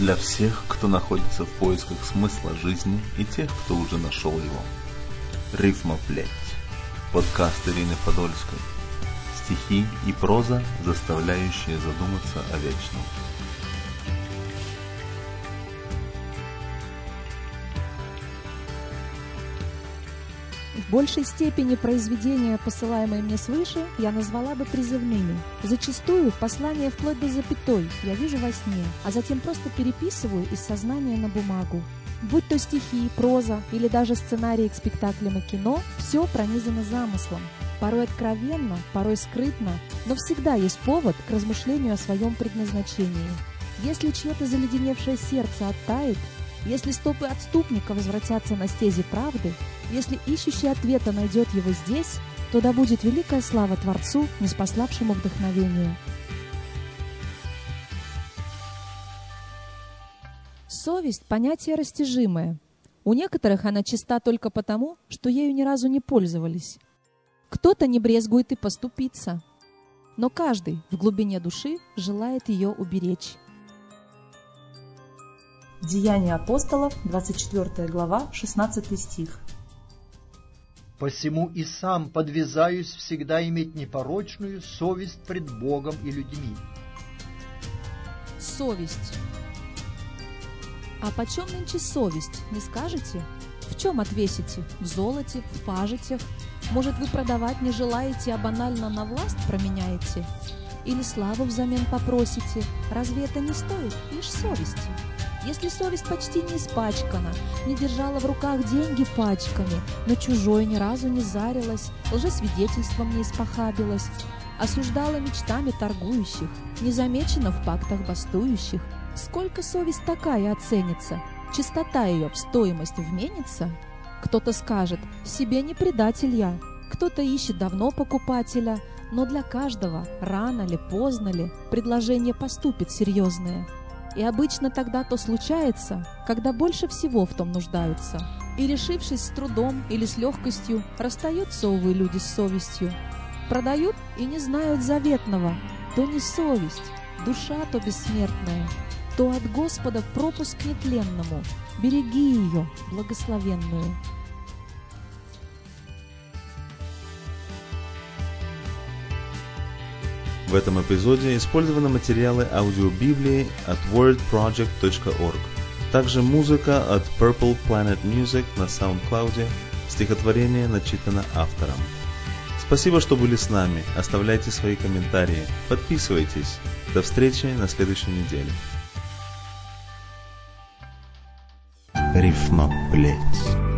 для всех, кто находится в поисках смысла жизни и тех, кто уже нашел его. Рифма плеть. Подкаст Ирины Подольской. Стихи и проза, заставляющие задуматься о вечном. В большей степени произведения, посылаемые мне свыше, я назвала бы призывными. Зачастую послание вплоть до запятой я вижу во сне, а затем просто переписываю из сознания на бумагу. Будь то стихи, проза или даже сценарии к спектаклям и кино, все пронизано замыслом. Порой откровенно, порой скрытно, но всегда есть повод к размышлению о своем предназначении. Если чье-то заледеневшее сердце оттает, если стопы отступника возвратятся на стези правды, если ищущий ответа найдет его здесь, то да будет великая слава Творцу, неспославшему вдохновение. Совесть – понятие растяжимое. У некоторых она чиста только потому, что ею ни разу не пользовались. Кто-то не брезгует и поступиться. Но каждый в глубине души желает ее уберечь. Деяния апостолов, 24 глава, 16 стих. Посему и сам подвязаюсь всегда иметь непорочную совесть пред Богом и людьми. Совесть. А почем нынче совесть, не скажете? В чем отвесите? В золоте, в пажитях? Может, вы продавать не желаете, а банально на власть променяете? Или славу взамен попросите? Разве это не стоит лишь совести? Если совесть почти не испачкана, не держала в руках деньги пачками, но чужой ни разу не зарилась, лжесвидетельством не испохабилась, осуждала мечтами торгующих, не замечена в пактах бастующих, сколько совесть такая оценится, чистота ее в стоимость вменится? Кто-то скажет, себе не предатель я, кто-то ищет давно покупателя, но для каждого, рано ли, поздно ли, предложение поступит серьезное – и обычно тогда то случается, когда больше всего в том нуждаются. И решившись с трудом или с легкостью, расстаются, увы, люди с совестью. Продают и не знают заветного. То не совесть, душа то бессмертная, то от Господа пропуск нетленному. Береги ее, благословенную. В этом эпизоде использованы материалы аудиобиблии от wordproject.org. Также музыка от Purple Planet Music на SoundCloud. Стихотворение начитано автором. Спасибо, что были с нами. Оставляйте свои комментарии. Подписывайтесь. До встречи на следующей неделе. Рифма плеть.